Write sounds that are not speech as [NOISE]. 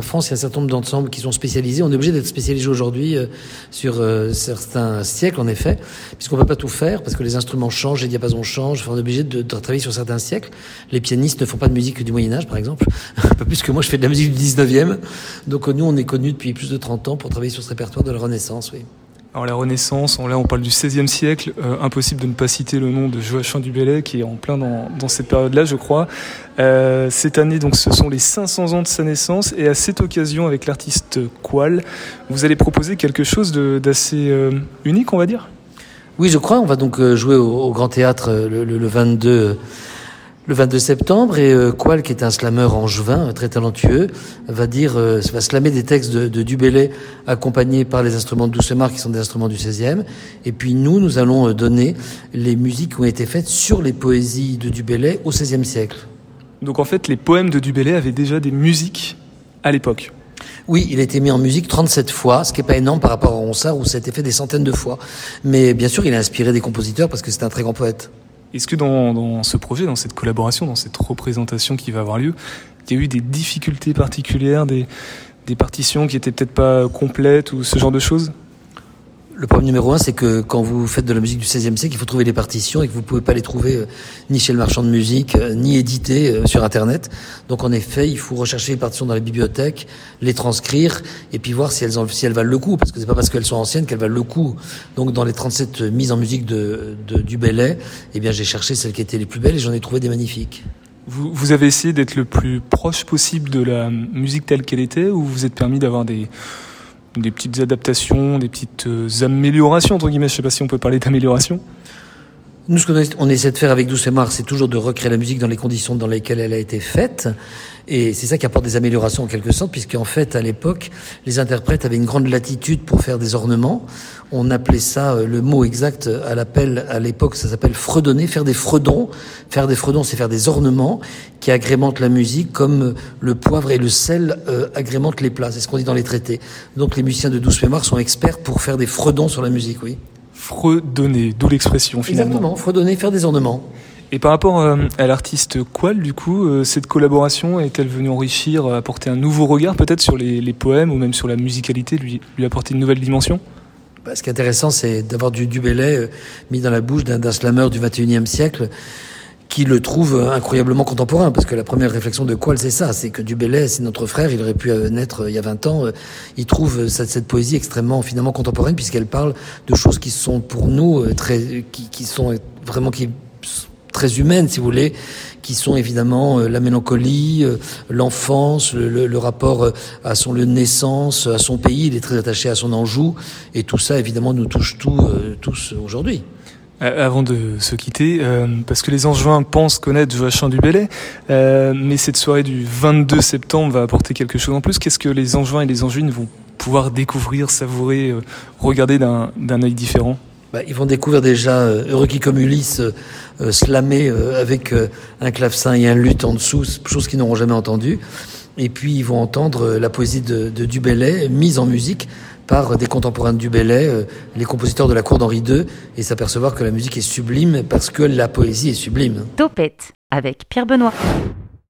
en France, il y a un certain nombre d'ensembles qui sont spécialisés. On est obligé d'être spécialisé aujourd'hui euh, sur euh, certains siècles, en effet, puisqu'on peut pas tout faire, parce que les instruments changent, les diapasons changent. Enfin, on est obligé de, de, travailler sur certains siècles. Les pianistes ne font pas de musique du Moyen Âge, par exemple. [LAUGHS] pas plus que moi, je fais de la musique du 19e. Donc nous, on est connus depuis plus de 30 ans pour travailler sur ce répertoire de la Renaissance, oui. Alors la Renaissance, là on parle du XVIe siècle, euh, impossible de ne pas citer le nom de Joachim du Bellay qui est en plein dans, cette période-là je crois. Euh, cette année donc ce sont les 500 ans de sa naissance. Et à cette occasion avec l'artiste Qual, vous allez proposer quelque chose d'assez euh, unique on va dire? Oui je crois, on va donc jouer au, Grand Théâtre le, le, le 22 le 22 septembre et euh, Qual, qui est un slameur angevin euh, très talentueux, va dire, euh, va slammer des textes de, de Dubélé accompagnés par les instruments de Doucemar qui sont des instruments du 16e. Et puis nous, nous allons euh, donner les musiques qui ont été faites sur les poésies de Dubélé au 16e siècle. Donc en fait, les poèmes de Dubélé avaient déjà des musiques à l'époque. Oui, il a été mis en musique 37 fois, ce qui n'est pas énorme par rapport à Ronsard où ça a été fait des centaines de fois. Mais bien sûr, il a inspiré des compositeurs parce que c'est un très grand poète. Est-ce que dans, ce projet, dans cette collaboration, dans cette représentation qui va avoir lieu, il y a eu des difficultés particulières, des, des partitions qui étaient peut-être pas complètes ou ce genre de choses? Le problème numéro un, c'est que quand vous faites de la musique du XVIe siècle, il faut trouver les partitions et que vous pouvez pas les trouver euh, ni chez le marchand de musique, euh, ni éditées euh, sur Internet. Donc en effet, il faut rechercher les partitions dans les bibliothèques, les transcrire et puis voir si elles, ont, si elles valent le coup, parce que c'est pas parce qu'elles sont anciennes qu'elles valent le coup. Donc dans les 37 mises en musique de, de du Belay, eh bien j'ai cherché celles qui étaient les plus belles et j'en ai trouvé des magnifiques. Vous, vous avez essayé d'être le plus proche possible de la musique telle qu'elle était, ou vous êtes permis d'avoir des des petites adaptations, des petites euh, améliorations, entre guillemets, je sais pas si on peut parler d'amélioration nous, ce qu'on essaie de faire avec Douce et Mars, c'est toujours de recréer la musique dans les conditions dans lesquelles elle a été faite. Et c'est ça qui apporte des améliorations en quelque sorte, puisqu'en fait, à l'époque, les interprètes avaient une grande latitude pour faire des ornements. On appelait ça, euh, le mot exact à l'appel, à l'époque, ça s'appelle fredonner, faire des fredons. Faire des fredons, c'est faire des ornements qui agrémentent la musique, comme le poivre et le sel euh, agrémentent les plats. C'est ce qu'on dit dans les traités. Donc les musiciens de Douce Mémoire sont experts pour faire des fredons sur la musique, oui fredonner, d'où l'expression finalement. Exactement, fredonner, faire des ornements. Et par rapport euh, à l'artiste Qual, du coup, euh, cette collaboration est-elle venue enrichir, apporter un nouveau regard peut-être sur les, les, poèmes ou même sur la musicalité, lui, lui apporter une nouvelle dimension? Bah, Ce qui est intéressant, c'est d'avoir du euh, mis dans la bouche d'un slammer du 21e siècle qui le trouve incroyablement contemporain, parce que la première réflexion de Qual, c'est ça, c'est que Dubélé, c'est notre frère, il aurait pu euh, naître euh, il y a 20 ans, euh, il trouve cette, poésie extrêmement finalement contemporaine, puisqu'elle parle de choses qui sont pour nous très, qui, sont vraiment très humaines, si vous voulez, qui sont évidemment la mélancolie, l'enfance, le, le, le, rapport à son lieu de naissance, à son pays. Il est très attaché à son Anjou, et tout ça, évidemment, nous touche tout, tous aujourd'hui. Euh, avant de se quitter, euh, parce que les Angevins pensent connaître Joachim du euh, mais cette soirée du 22 septembre va apporter quelque chose en plus. Qu'est-ce que les Angevins et les Angevines vont pouvoir découvrir, savourer, euh, regarder d'un œil différent? Bah, Ils vont découvrir déjà Heureux comme Ulysse slammer avec un clavecin et un luth en dessous, chose qu'ils n'auront jamais entendue. Et puis ils vont entendre la poésie de, de mise en musique par des contemporains de Dubélé, euh, les compositeurs de la cour d'Henri II, et s'apercevoir que la musique est sublime parce que la poésie est sublime. Topette avec Pierre Benoît.